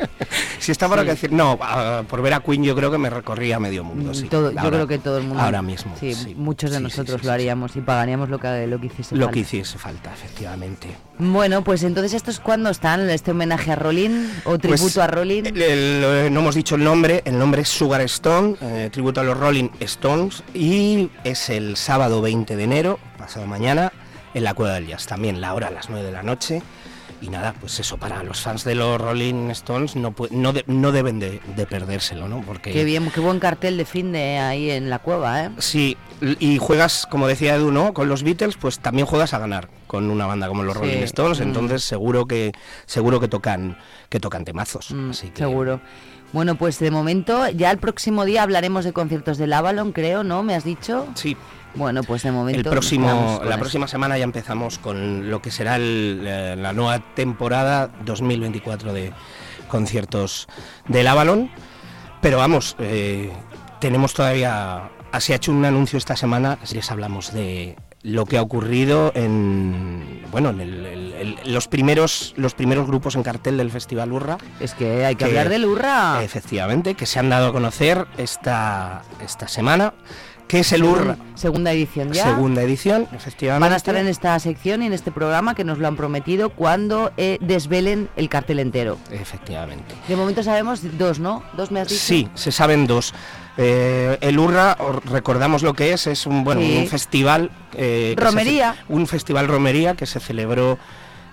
si está por aquí cerca. No, por ver a Queen yo creo que me recorría medio mundo. Sí. Todo, yo creo que todo el mundo. Ahora mismo. Sí, muchos de nosotros lo haríamos y pagaríamos lo que, lo que hiciese lo falta. Lo que hiciese falta, efectivamente. Bueno, pues entonces estos cuándo están, este homenaje a Rolling o pues tributo a Rolling. no hemos dicho el nombre, el nombre es Sugar Stone, eh, tributo a los Rolling Stones y es el sábado 20 de enero, pasado mañana, en la Cueva del Jazz, también la hora a las 9 de la noche. Y nada, pues eso, para los fans de los Rolling Stones no, no, no deben de, perdérselo, ¿no? Porque... Qué bien, qué buen cartel de fin de ahí en la cueva, ¿eh? Sí, y juegas, como decía Edu, ¿no? Con los Beatles, pues también juegas a ganar con una banda como los Rolling Stones, mm. entonces seguro que seguro que tocan que tocan temazos. Mm, así Seguro. Bueno, pues de momento ya el próximo día hablaremos de conciertos del Avalon, creo, ¿no? ¿Me has dicho? Sí. Bueno, pues de momento. El próximo, la próxima semana ya empezamos con lo que será eh, la nueva temporada 2024 de conciertos del Avalon. Pero vamos, eh, tenemos todavía. Se ha hecho un anuncio esta semana, les hablamos de lo que ha ocurrido en bueno en los primeros los primeros grupos en cartel del Festival Urra. Es que hay que, hablar del Urra. Efectivamente, que se han dado a conocer esta, esta semana que es el URRA. Segunda edición ya. Segunda edición, efectivamente. Van a estar en esta sección y en este programa que nos lo han prometido cuando eh, desvelen el cartel entero. Efectivamente. De momento sabemos dos, ¿no? Dos me has dicho. Sí, se saben dos. Eh, el URRA, recordamos lo que es, es un, bueno, un festival... Eh, romería. un festival romería que se celebró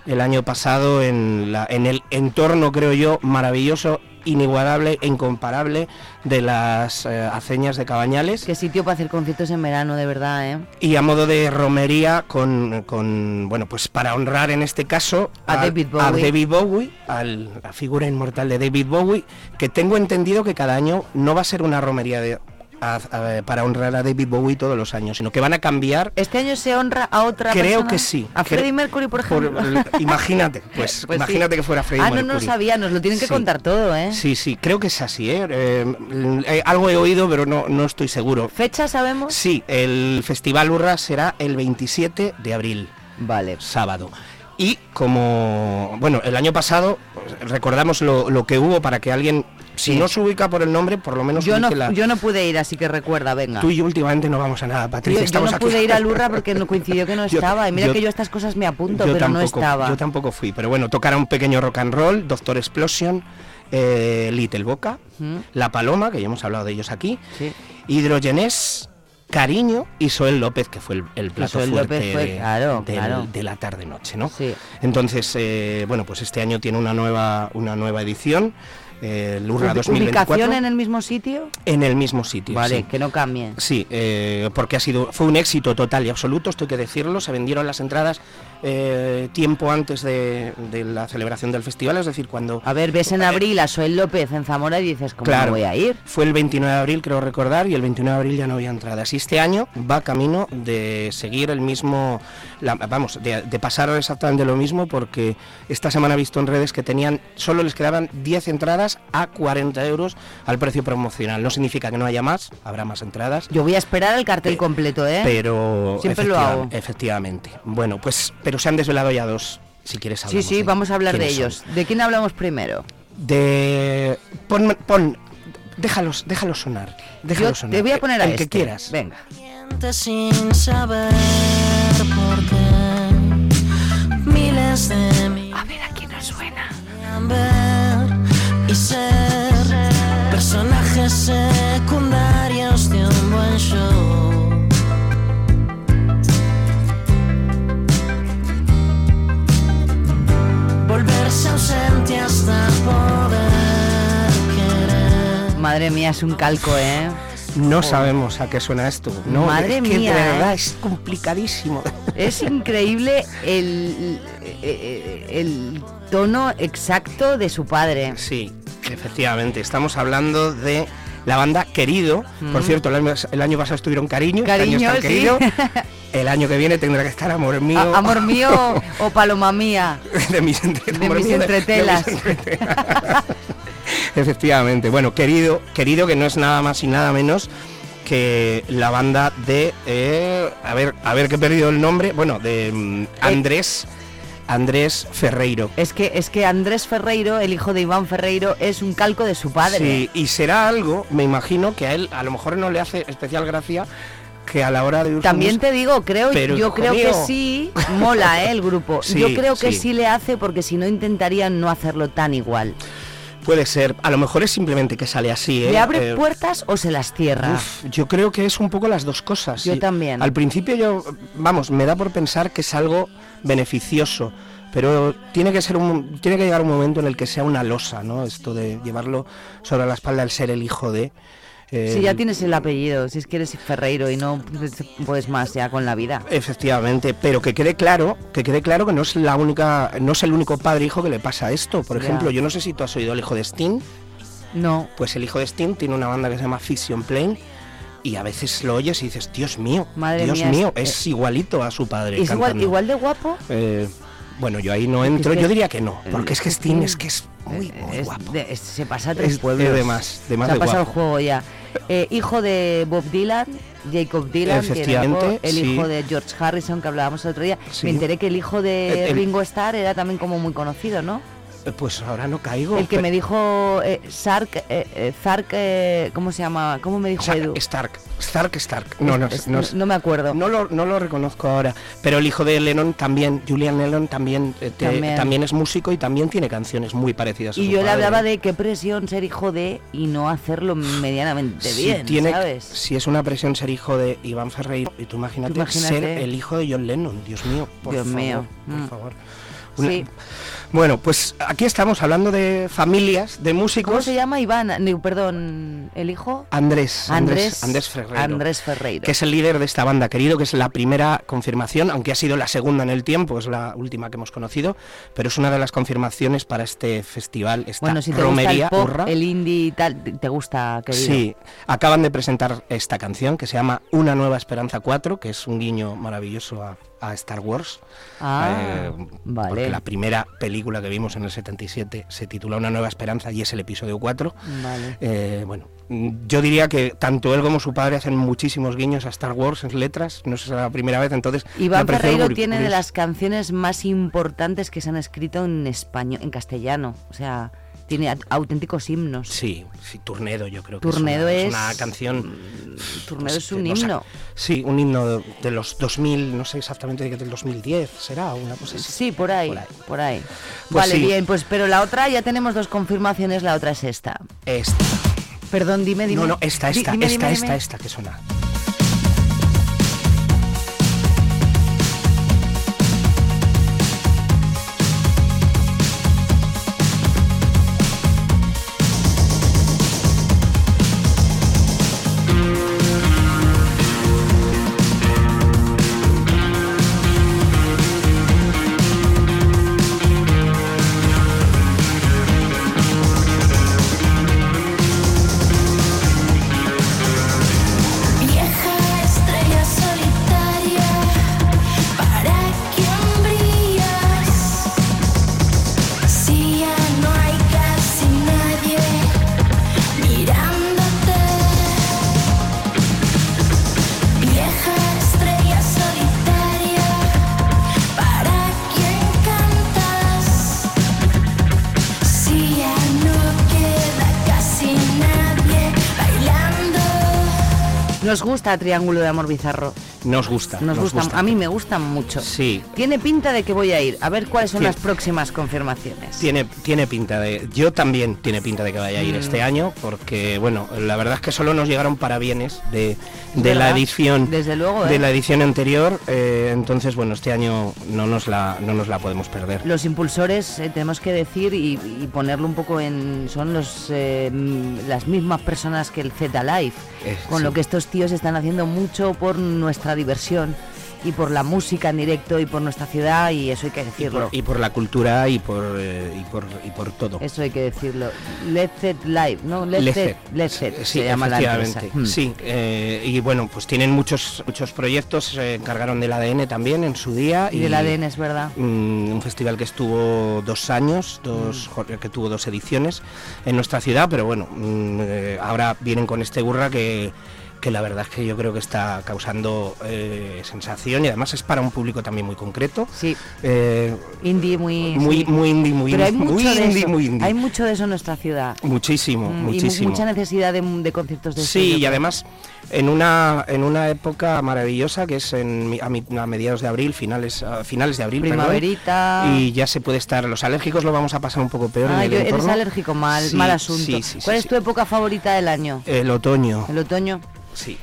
el año pasado en, la, en el entorno, creo yo, maravilloso inigualable e incomparable de las eh, aceñas de Cabañales. Qué sitio para hacer conciertos en verano, de verdad, ¿eh? Y a modo de romería con, con bueno, pues para honrar en este caso a, David Bowie, a, David Bowie, a la figura inmortal de David Bowie, que tengo entendido que cada año no va a ser una romería de para honrar a David Bowie todos los años, sino que van a cambiar. ¿Este año se honra a otra Creo que sí. ¿A Freddie Mercury, por ejemplo? imagínate, pues, pues imagínate que fuera Freddie Mercury. Ah, no, no sabía, nos lo tienen que contar todo, ¿eh? Sí, sí, creo que es así, ¿eh? Eh, ¿eh? algo he oído, pero no, no estoy seguro. ¿Fecha sabemos? Sí, el Festival Urra será el 27 de abril. Vale. Sábado. Y como, bueno, el año pasado recordamos lo, lo que hubo para que alguien si no se ubica por el nombre, por lo menos yo no, yo no pude ir, así que recuerda, venga. Tú y yo últimamente no vamos a nada, Patricia. Yo, no pude ir a Lurra porque no coincidió que no estaba. Y mira que yo estas cosas me apunto, pero no estaba. Yo tampoco fui, pero bueno, tocará un pequeño rock and roll, Doctor Explosion, eh, Little Boca, La Paloma, que ya hemos hablado de ellos aquí, sí. Hidrogenés, Cariño y Soel López, que fue el, plato fuerte de, la tarde-noche, ¿no? Sí. Entonces, eh, bueno, pues este año tiene una nueva, una nueva edición eh, Lurra 2024. ¿Ubicación en el mismo sitio? En el mismo sitio. Vale, que no cambie. Sí, eh, porque ha sido, fue un éxito total y absoluto, esto hay que decirlo. Se vendieron las entradas eh, tiempo antes de, la celebración del festival, es decir, cuando... A ver, ves en abril a Soel López en Zamora y dices, ¿cómo voy a ir? Fue el 29 de abril, creo recordar, y el 29 de abril ya no había entradas. Y este año va camino de seguir el mismo, vamos, de, de, pasar exactamente lo mismo, porque esta semana he visto en redes que tenían, solo les quedaban 10 entradas a 40 euros al precio promocional. No significa que no haya más, habrá más entradas. Yo voy a esperar el cartel completo, ¿eh? Pero... Siempre lo hago. Efectivamente. Bueno, pues pero se han desvelado ya dos, si quieres hablar. Sí, sí, vamos a hablar de ellos. ¿De quién hablamos primero? De... Pon, pon déjalos, déjalos sonar. Déjalos sonar. Te voy a poner a el que este. quieras. Venga. Sin saber por qué miles de A ver, aquí nos suena. Y ser personajes secundarios de un buen show. Madre mía, es un calco, ¿eh? No sabemos a qué suena esto. No, Madre es que mía, de verdad ¿eh? es complicadísimo. Es increíble el, el tono exacto de su padre. Sí, efectivamente. Estamos hablando de la banda Querido. Por cierto, el año, pasado estuvieron Cariño. Cariño, este Querido. El año que viene tendrá que estar Amor Mío. amor Mío o Paloma Mía. de mis, entretelas. Efectivamente. Bueno, Querido, Querido que no es nada más y nada menos que la banda de eh, a ver a ver que he perdido el nombre bueno de mm, Andrés Andrés Ferreiro. Es que, es que Andrés Ferreiro, el hijo de Iván Ferreiro, es un calco de su padre. Sí, y será algo, me imagino, que a él a lo mejor no le hace especial gracia que a la hora de También te digo, creo, yo creo que sí, mola ¿eh? el grupo. yo creo que sí. le hace porque si no intentarían no hacerlo tan igual. Puede ser, a lo mejor es simplemente que sale así. ¿eh? ¿Le abre eh, puertas o se las cierra? yo creo que es un poco las dos cosas. Yo también. Al principio yo, vamos, me da por pensar que es algo beneficioso, pero tiene que ser un, tiene que llegar un momento en el que sea una losa, ¿no? Esto de llevarlo sobre la espalda al ser el hijo de Si ya tienes el apellido, si es que eres Ferreiro y no puedes más ya con la vida. Efectivamente, pero que quede claro, que quede claro que no es la única, no es el único padre hijo que le pasa esto. Por ejemplo, yo no sé si tú has oído el hijo de Sting. No. Pues el hijo de Sting tiene una banda que se llama Fiction Plane y a veces lo oyes y dices, Dios mío, Madre Dios mía, mío, es- es igualito a su padre. ¿Es igual, igual de guapo? Eh, bueno, yo ahí no entro, yo diría que no, porque es que Sting es que es muy, guapo. de- se pasa a tres Es- pueblos. es de más, de más Se ha pasado guapo. el juego ya. Eh, hijo de Bob Dylan, Jacob Dylan, que era Efectivamente, el sí. hijo de George Harrison que hablábamos el otro día. Sí. Me enteré que el hijo de El- el- Ringo Starr era también como muy conocido, ¿no? Eh, Pues ahora no caigo. El que me dijo eh, Sark, eh, eh, Zark, eh, ¿cómo se llama? ¿Cómo me dijo Edu? Stark, Stark, Stark. No, no, Es- no, no me acuerdo. No lo, no lo reconozco ahora. Pero el hijo de Lennon también, Julian Lennon también, eh, te- También. también. es músico y también tiene canciones muy parecidas a Y su yo le hablaba de qué presión ser hijo de y no hacerlo medianamente si bien, tiene, ¿sabes? Si es una presión ser hijo de Iván Ferreiro, y tú imagínate, Tú imagínate. ser el hijo de John Lennon, Dios mío, por Dios favor, mío. por Mm. favor. Una- Sí. Bueno, pues aquí estamos hablando de familias, de músicos. ¿Cómo se llama Iván? No, perdón, ¿el hijo? Andrés, Andrés, Andrés, Ferreiro. Andrés Ferreiro. Que es el líder de esta banda, querido, que es la primera confirmación, aunque ha sido la segunda en el tiempo, es la última que hemos conocido, pero es una de las confirmaciones para este festival, esta Bueno, si te romería gusta el pop, hurra. el indie y tal, te gusta, querido. Sí, acaban de presentar esta canción que se llama Una Nueva Esperanza 4, que es un guiño maravilloso a, a Star Wars. Ah, Eh, vale. Porque la primera película que vimos en el 77 se titula Una Nueva Esperanza y es el episodio 4. Vale. Eh, bueno, yo diría que tanto él como su padre hacen muchísimos guiños a Star Wars en letras, no es la primera vez, entonces... Iván Ferreiro tiene de las canciones más importantes que se han escrito en español, en castellano. O sea, tiene au- auténticos himnos. Sí, sí, Turnedo yo creo que Turnedo es, una, es una canción... Turnedo pues, es un nos ha- himno. sí, un himno de, de los 2000, no sé exactamente, del 2010 será, una cosa así. Sí, por ahí, por ahí. Pues vale, sí. bien, pues pero la otra ya tenemos dos confirmaciones, la otra es esta. Esta. Perdón, dime, dime. No, no, esta, esta, dime, esta, dime, esta, dime. esta que suena. Gusta Triángulo de Amor Bizarro. Nos gusta. Nos, gusta. A mí me gustan mucho. Sí. Tiene pinta de que voy a ir. A ver cuáles son Tiene- las próximas confirmaciones. Tiene, tiene pinta de. Yo también tiene pinta de que vaya a ir Mm. este año, porque bueno, la verdad es que solo nos llegaron parabienes de, de la edición. Desde luego, De ¿eh? la edición anterior. eh, entonces, bueno, este año no nos la, no nos la podemos perder. Los impulsores, eh, tenemos que decir y, y ponerlo un poco en... Son los las mismas personas que el Z Live. Eh, con sí. lo que estos tíos están haciendo mucho por nuestra diversión y por la música en directo y por nuestra ciudad y eso hay que Y decirlo. por, y por la cultura y por, eh, y por, y por todo. Eso hay que decirlo. Let's Set Live, ¿no? Let's Set. Let's Set, Sí, se llama la empresa. efectivamente. Mm. Sí, eh, y bueno, pues tienen muchos muchos proyectos, se encargaron del ADN también en su día. Y del ADN, es verdad. mm, un festival que estuvo dos años, dos, Mm. jo- que tuvo dos ediciones en nuestra ciudad, pero bueno, mm, eh, ahora vienen con este burra que que la verdad es que yo creo que está causando eh, sensación y además es para un público también muy concreto. Sí. Eh, Indie muy... muy, sí. muy indie, muy, Pero hay muy de indie, eso. muy indie. Hay mucho de eso en nuestra ciudad. Muchísimo, Mm, Y mu- muchísimo. mucha necesidad de, de conciertos de Sí, y además en una en una época maravillosa que es en, a, mi- a mediados de abril, finales a finales de abril, perdón, Primaverita. y ya se puede estar. Los alérgicos lo vamos a pasar un poco peor. Ah, en el yo- eres alérgico, mal, Sí, mal asunto. sí, sí, ¿Cuál es tu época favorita del año? El otoño. ¿El otoño? Sí.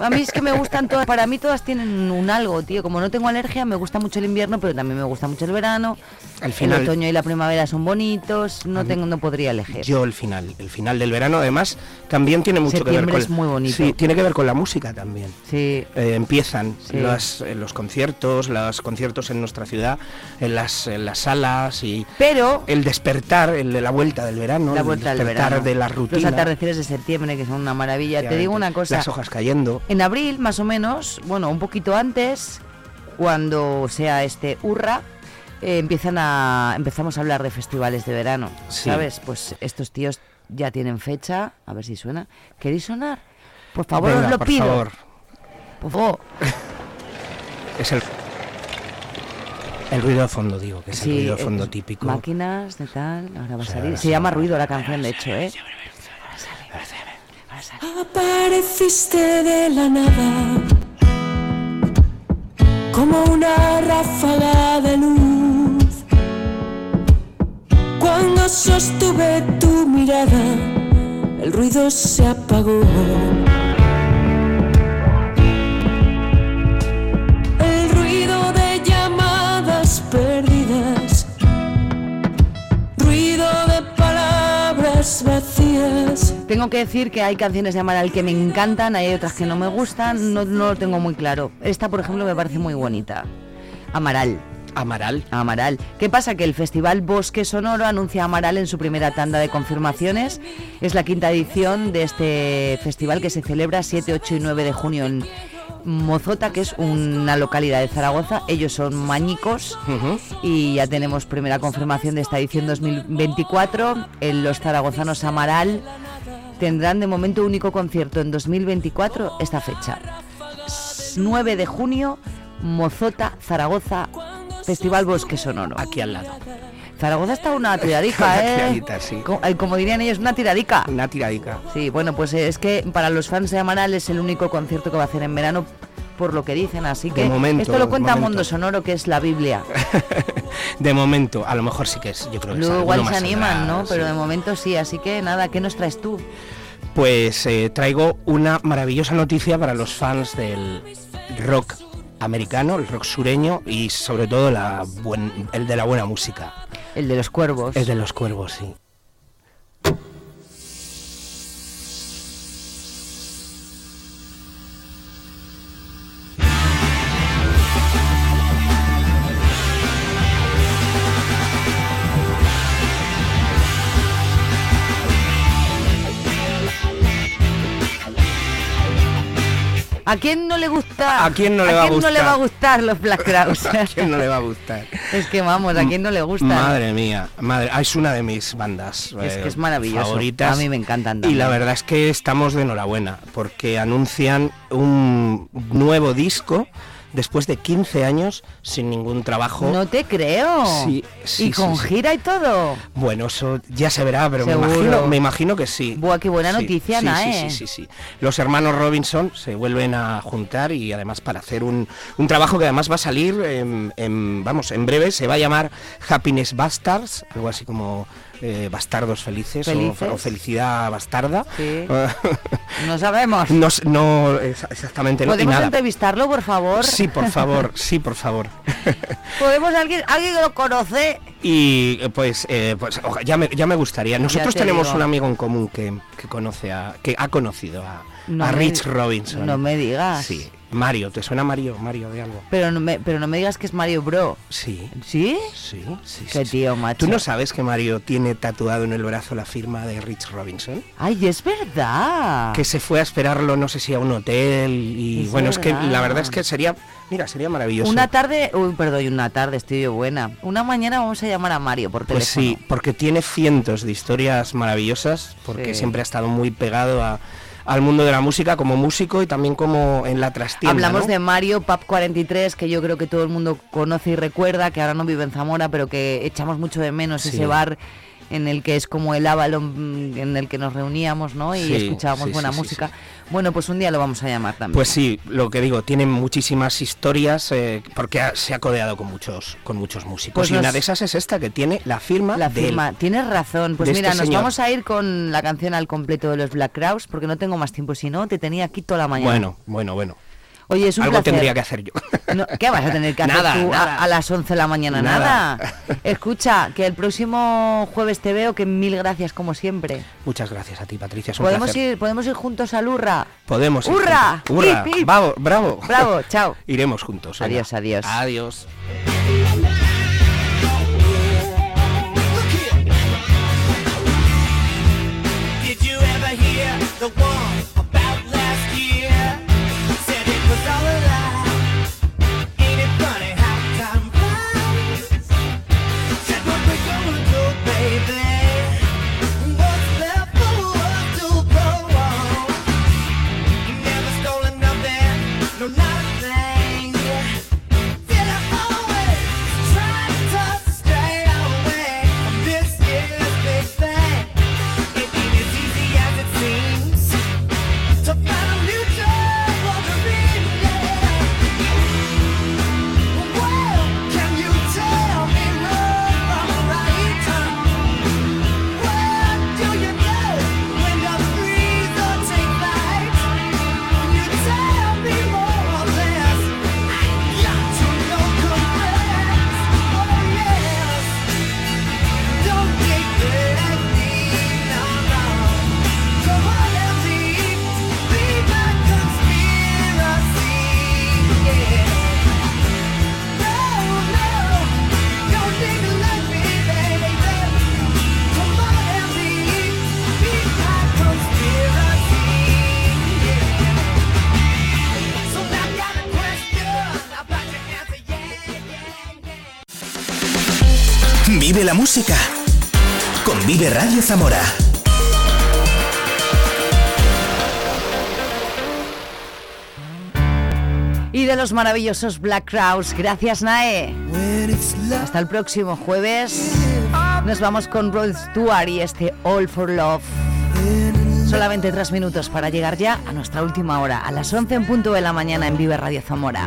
A mí es que me gustan todas, para mí todas tienen un algo, tío. Como no tengo alergia, me gusta mucho el invierno, pero también me gusta mucho el verano. Al final- el otoño y la primavera son bonitos, no tengo no podría elegir. Yo el final, el final del verano además también tiene mucho que ver Septiembre con es muy bonito. Sí, tiene que ver con la música también. Sí. Eh, empiezan Sí. las- eh, los conciertos, los conciertos en nuestra ciudad, en las, en las salas y Pero el despertar, el de la vuelta del verano, la el vuelta del despertar verano. de la Los rutina. atardeceres de septiembre, que son una maravilla. Te digo una cosa. Las hojas cayendo. En abril, más o menos, bueno, un poquito antes, cuando sea este Urra, eh, empiezan a empezamos a hablar de festivales de verano, Sí. ¿sabes? Pues estos tíos ya tienen fecha, a ver si suena. ¿Queréis sonar? Por favor, Venga, os lo por pido. favor. Por favor. Es el el ruido de fondo, digo, que es el ruido de eh, fondo típico. Máquinas de tal, ahora va a salir. Se llama Ruido la canción, de hecho, ¿eh? Apareciste de la nada como una ráfaga de luz. Cuando sostuve tu mirada, el ruido se apagó. Tengo que decir que hay canciones de Amaral que me encantan, hay otras que no me gustan, no, no lo tengo muy claro. Esta, por ejemplo, me parece muy bonita. Amaral. Amaral. Amaral. ¿Qué pasa? Que el Festival Bosque Sonoro anuncia a Amaral en su primera tanda de confirmaciones. Es la quinta edición de este festival que se celebra 7, 8 y 9 de junio en Mozota, que es una localidad de Zaragoza. Ellos son mañicos y ya tenemos primera confirmación de esta edición 2024. En los zaragozanos Amaral tendrán de momento único concierto en 2024 esta fecha. 9 de junio, Mozota, Zaragoza, Festival Bosque Sonoro. Aquí al lado. Zaragoza está una tiradica, Una ¿eh? tiradita, sí. Co- eh, Como dirían ellos, una tiradica. Una tiradica. Sí, bueno, pues es que para los fans de Amaral es el único concierto que va a hacer en verano, por lo que dicen. Así que momento, esto lo cuenta. Mundo Sonoro, que es la Biblia. De momento, a lo mejor sí que es, yo creo que Luego igual se animan, ¿no? Pero de momento sí, así que nada, ¿qué nos traes tú? Pues eh, traigo una maravillosa noticia para los fans del rock americano, el rock sureño y sobre todo la buen- el de la buena música. El de los cuervos. El de los cuervos, sí. ¿A quién no le gusta? ¿A quién no le va a quién no le gustar? va a gustar los Black Crowes? ¿A quién no le va a gustar? es que vamos, ¿a quién no le gusta? Madre mía, madre, ah, es una de mis bandas Es eh, que es maravilloso. favoritas. A mí me encantan Y la verdad es que estamos de enhorabuena porque anuncian un nuevo disco después de 15 años sin ningún trabajo. No te creo. Sí, sí, y con sí, sí. gira y todo. Bueno, eso ya se verá, pero me imagino, me imagino que sí. Buah, qué buena Sí, noticia, sí, Nae. Sí, sí, sí, sí. Los hermanos Robinson se vuelven a juntar y además para hacer un, un trabajo que además va a salir, en, en- vamos, en breve, se va a llamar Happiness Bastards, algo así como eh, Bastardos Felices, o- Felices. O, Felicidad Bastarda. Sí. No sabemos. no, no, exactamente, no, ¿Podemos nada. entrevistarlo, por favor? Sí, por favor, sí, por favor. ¿Podemos alguien, alguien lo conoce? Y eh, pues, eh, pues ya, me, ya me gustaría. Nosotros te tenemos digo. un amigo en común que, que conoce a, que ha conocido a, No a me- Rich Robinson. no me digas. Sí. Mario, ¿te suena Mario? Mario de algo. Pero no me, pero no me digas que es Mario Bro. Sí. ¿Sí? Sí, sí. Qué sí, tío, macho. ¿Tú no sabes que Mario tiene tatuado en el brazo la firma de Rich Robinson? Ay, es verdad. Que se fue a esperarlo, no sé si a un hotel. Y Es bueno, es que la verdad es que sería. Mira, sería maravilloso. Una tarde, uy, perdón, una tarde, estoy buena. Una mañana vamos a llamar a Mario por teléfono. Pues sí, porque tiene cientos de historias maravillosas, porque Sí. siempre ha estado muy pegado a- al mundo de la música como músico y también como en la trastienda. Hablamos ¿no? de Mario Pap 43, que yo creo que todo el mundo conoce y recuerda, que ahora no vive en Zamora, pero que echamos mucho de menos Sí. ese bar en el que es como el Avalon mm, en el que nos reuníamos, ¿no? Y Sí, escuchábamos sí, buena sí, música. Bueno, pues un día lo vamos a llamar también. Pues sí, lo que digo, tiene muchísimas historias eh, porque ha- se ha codeado con muchos, con muchos músicos. Pues y nos- una de esas es esta, que tiene la firma La firma, tienes razón. Pues mira, este nos señor. vamos a ir con la canción al completo de los Black Crowes porque no tengo más tiempo. Si no, te tenía aquí toda la mañana. Bueno, bueno, bueno. Oye, es un Algo placer. tendría que hacer yo. No, ¿Qué vas a tener que hacer Nada, tú a- nada. A, las 11 de la mañana? Nada. Nada. Escucha, que el próximo jueves te veo, que mil gracias como siempre. Muchas gracias a ti, Patricia. Es un ¿Podemos placer. ir, ¿Podemos ir juntos al Urra? Podemos ir hip. Bravo, bravo. Bravo, chao. Iremos juntos. venga. Adiós, adiós. Vive la música con Vive Radio Zamora. Y de los maravillosos Black Crowes, gracias Nae. Hasta el próximo jueves. Nos vamos con Rod Stewart y este All for Love. Solamente tres minutos para llegar ya a nuestra última hora, a las 11 en punto de la mañana en Vive Radio Zamora.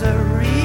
misery.